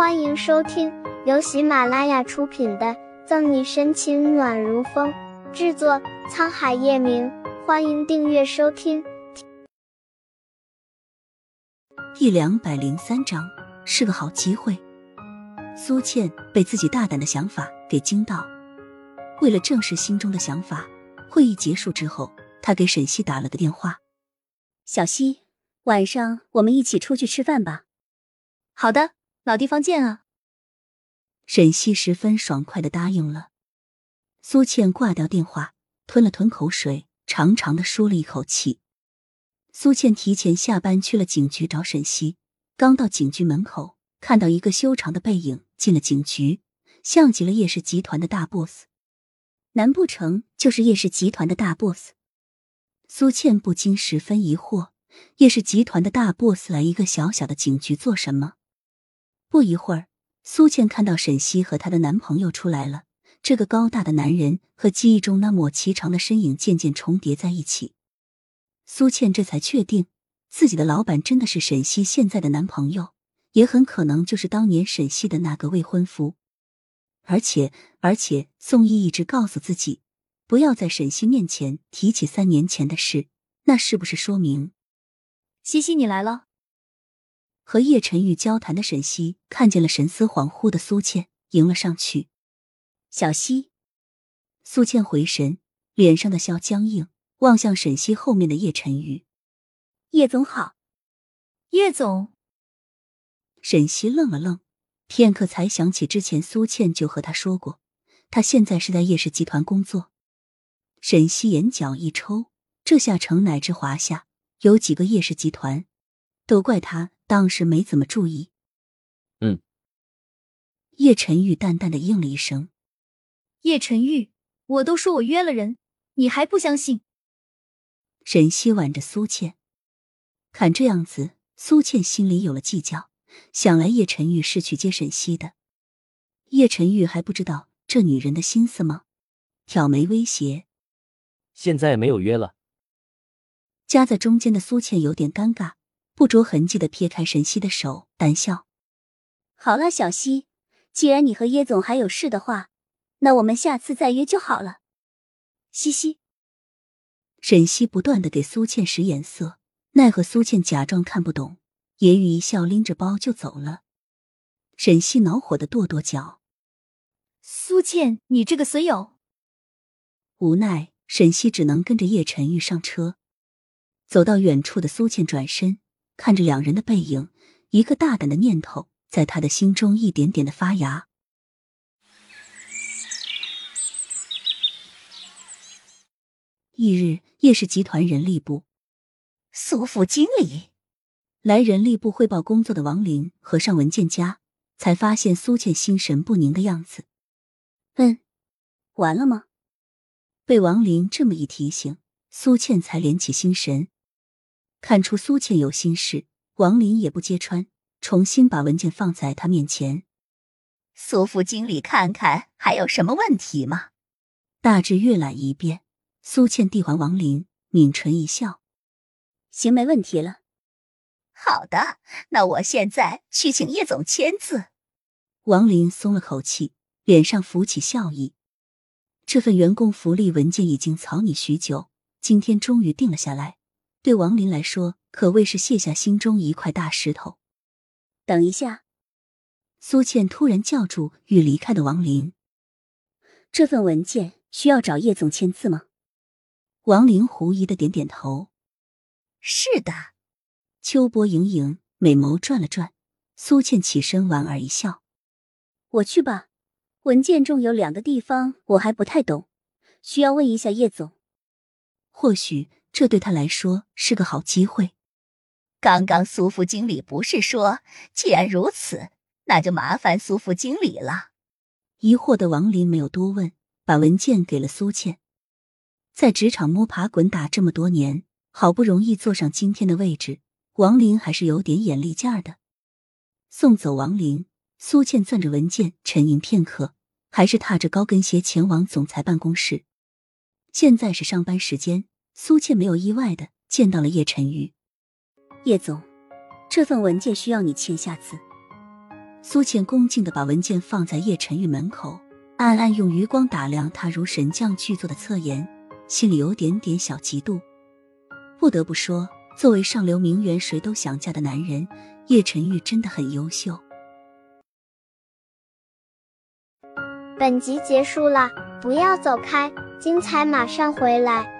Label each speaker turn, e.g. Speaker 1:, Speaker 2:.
Speaker 1: 欢迎收听由喜马拉雅出品的《赠你深情暖如风》，制作沧海夜明。欢迎订阅收听。
Speaker 2: 第两百零三章是个好机会。苏倩被自己大胆的想法给惊到，为了证实心中的想法，会议结束之后，她给沈西打了个电话：“
Speaker 3: 小西，晚上我们一起出去吃饭吧。”“
Speaker 4: 好的。”老地方见啊！
Speaker 2: 沈西十分爽快的答应了。苏倩挂掉电话，吞了吞口水，长长的舒了一口气。苏倩提前下班去了警局找沈西，刚到警局门口，看到一个修长的背影进了警局，像极了叶氏集团的大 boss。难不成就是叶氏集团的大 boss？苏倩不禁十分疑惑：叶氏集团的大 boss 来一个小小的警局做什么？不一会儿，苏倩看到沈西和她的男朋友出来了。这个高大的男人和记忆中那抹颀长的身影渐渐重叠在一起，苏倩这才确定自己的老板真的是沈西现在的男朋友，也很可能就是当年沈西的那个未婚夫。而且，而且宋毅一直告诉自己不要在沈西面前提起三年前的事，那是不是说明
Speaker 4: 西西你来了？
Speaker 2: 和叶晨玉交谈的沈西看见了神思恍惚的苏倩，迎了上去。
Speaker 3: 小西，
Speaker 2: 苏倩回神，脸上的笑僵硬，望向沈西后面的叶晨玉。
Speaker 3: 叶总好，
Speaker 4: 叶总。
Speaker 2: 沈西愣了愣，片刻才想起之前苏倩就和他说过，他现在是在叶氏集团工作。沈西眼角一抽，这下成乃至华夏有几个叶氏集团，都怪他。当时没怎么注意。
Speaker 5: 嗯，
Speaker 2: 叶晨玉淡淡的应了一声。
Speaker 4: 叶晨玉，我都说我约了人，你还不相信？
Speaker 2: 沈西挽着苏倩，看这样子，苏倩心里有了计较，想来叶晨玉是去接沈西的。叶晨玉还不知道这女人的心思吗？挑眉威胁。
Speaker 5: 现在没有约了。
Speaker 2: 夹在中间的苏倩有点尴尬。不着痕迹的撇开沈西的手，淡笑：“
Speaker 3: 好了，小西，既然你和叶总还有事的话，那我们下次再约就好了。”
Speaker 4: 嘻嘻，
Speaker 2: 沈西不断的给苏倩使眼色，奈何苏倩假装看不懂，揶揄一笑，拎着包就走了。沈西恼火的跺跺脚：“
Speaker 4: 苏倩，你这个损友！”
Speaker 2: 无奈，沈西只能跟着叶晨玉上车，走到远处的苏倩转身。看着两人的背影，一个大胆的念头在他的心中一点点的发芽。翌日，叶氏集团人力部，
Speaker 6: 苏副经理
Speaker 2: 来人力部汇报工作的王林合上文件夹，才发现苏倩心神不宁的样子。
Speaker 3: 嗯，完了吗？
Speaker 2: 被王林这么一提醒，苏倩才敛起心神。看出苏倩有心事，王林也不揭穿，重新把文件放在他面前。
Speaker 6: 苏副经理，看看还有什么问题吗？
Speaker 2: 大致阅览一遍，苏倩递还王林，抿唇一笑：“
Speaker 3: 行，没问题了。”
Speaker 6: 好的，那我现在去请叶总签字。
Speaker 2: 王林松了口气，脸上浮起笑意。这份员工福利文件已经草拟许久，今天终于定了下来。对王林来说，可谓是卸下心中一块大石头。
Speaker 3: 等一下，
Speaker 2: 苏倩突然叫住欲离开的王林：“
Speaker 3: 这份文件需要找叶总签字吗？”
Speaker 2: 王林狐疑的点点头：“
Speaker 6: 是的。”
Speaker 2: 秋波盈盈美眸转了转，苏倩起身莞尔一笑：“
Speaker 3: 我去吧。文件中有两个地方我还不太懂，需要问一下叶总。
Speaker 2: 或许。”这对他来说是个好机会。
Speaker 6: 刚刚苏副经理不是说，既然如此，那就麻烦苏副经理了。
Speaker 2: 疑惑的王林没有多问，把文件给了苏倩。在职场摸爬滚打这么多年，好不容易坐上今天的位置，王林还是有点眼力劲儿的。送走王林，苏倩攥着文件沉吟片刻，还是踏着高跟鞋前往总裁办公室。现在是上班时间。苏倩没有意外的见到了叶晨玉。
Speaker 3: 叶总，这份文件需要你签下字。
Speaker 2: 苏倩恭敬的把文件放在叶晨玉门口，暗暗用余光打量他如神将巨作的侧颜，心里有点点小嫉妒。不得不说，作为上流名媛，谁都想嫁的男人，叶晨玉真的很优秀。
Speaker 1: 本集结束了，不要走开，精彩马上回来。